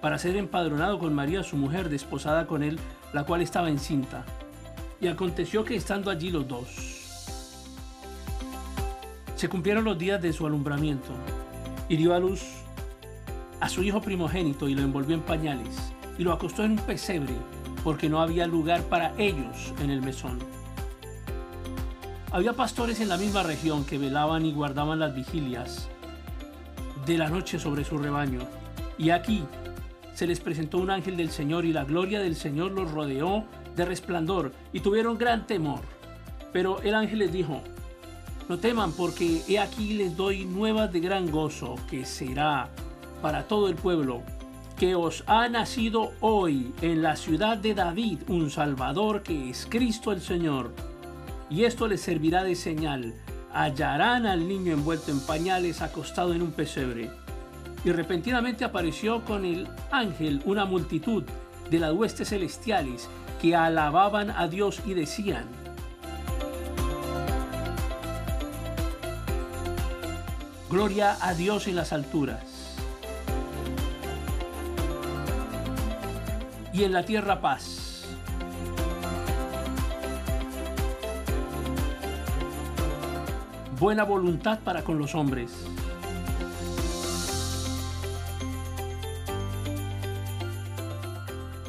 para ser empadronado con María su mujer, desposada con él, la cual estaba encinta. Y aconteció que estando allí los dos, se cumplieron los días de su alumbramiento, y a luz a su hijo primogénito y lo envolvió en pañales, y lo acostó en un pesebre, porque no había lugar para ellos en el mesón. Había pastores en la misma región que velaban y guardaban las vigilias de la noche sobre su rebaño. Y aquí se les presentó un ángel del Señor y la gloria del Señor los rodeó de resplandor y tuvieron gran temor. Pero el ángel les dijo, no teman porque he aquí les doy nuevas de gran gozo que será para todo el pueblo que os ha nacido hoy en la ciudad de David un Salvador que es Cristo el Señor y esto les servirá de señal. Hallarán al niño envuelto en pañales acostado en un pesebre. Y repentinamente apareció con el ángel una multitud de las huestes celestiales que alababan a Dios y decían, Gloria a Dios en las alturas. Y en la tierra paz buena voluntad para con los hombres.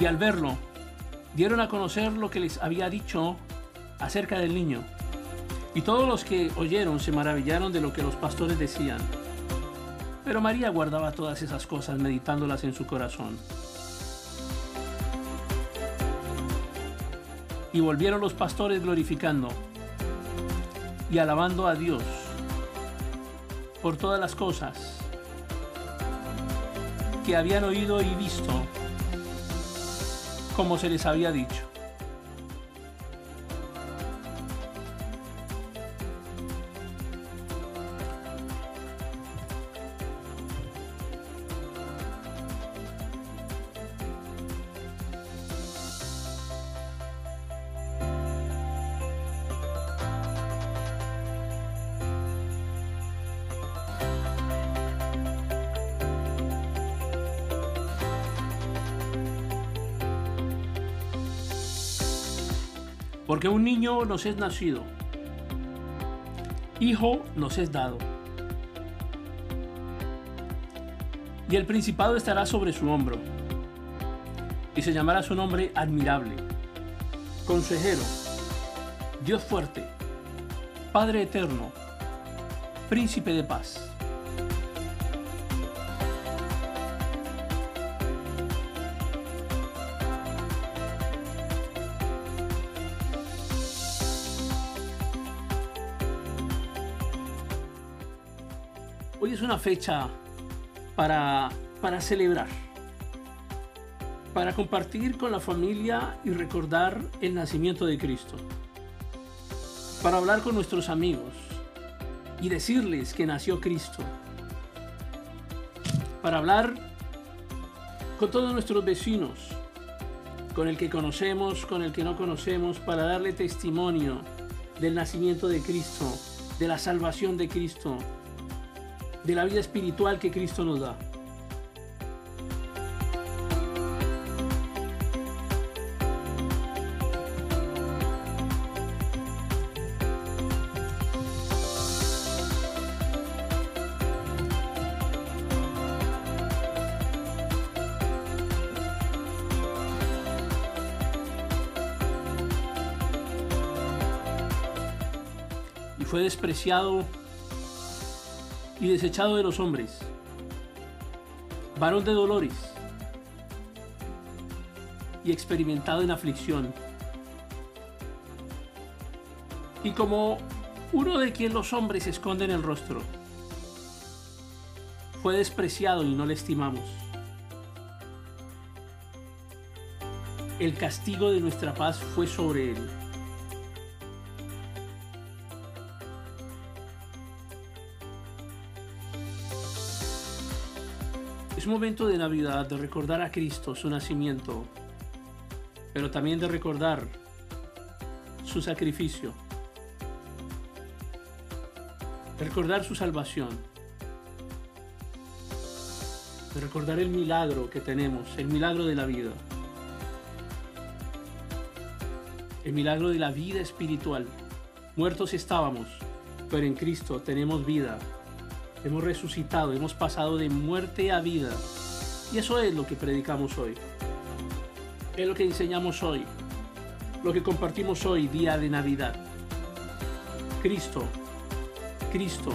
Y al verlo, dieron a conocer lo que les había dicho acerca del niño. Y todos los que oyeron se maravillaron de lo que los pastores decían. Pero María guardaba todas esas cosas meditándolas en su corazón. Y volvieron los pastores glorificando y alabando a Dios por todas las cosas que habían oído y visto como se les había dicho. Porque un niño nos es nacido, hijo nos es dado. Y el principado estará sobre su hombro, y se llamará su nombre admirable, consejero, Dios fuerte, Padre eterno, príncipe de paz. Hoy es una fecha para, para celebrar, para compartir con la familia y recordar el nacimiento de Cristo, para hablar con nuestros amigos y decirles que nació Cristo, para hablar con todos nuestros vecinos, con el que conocemos, con el que no conocemos, para darle testimonio del nacimiento de Cristo, de la salvación de Cristo, de la vida espiritual que Cristo nos da. fue despreciado y desechado de los hombres, varón de dolores y experimentado en aflicción. Y como uno de quien los hombres esconden el rostro, fue despreciado y no le estimamos. El castigo de nuestra paz fue sobre él. Es momento de Navidad de recordar a Cristo, su nacimiento, pero también de recordar su sacrificio, de recordar su salvación, de recordar el milagro que tenemos, el milagro de la vida, el milagro de la vida espiritual. Muertos estábamos, pero en Cristo tenemos vida. Hemos resucitado, hemos pasado de muerte a vida. Y eso es lo que predicamos hoy. Es lo que enseñamos hoy. Lo que compartimos hoy, día de Navidad. Cristo, Cristo,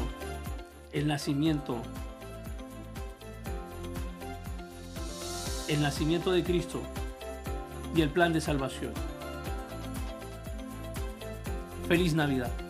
el nacimiento. El nacimiento de Cristo y el plan de salvación. Feliz Navidad.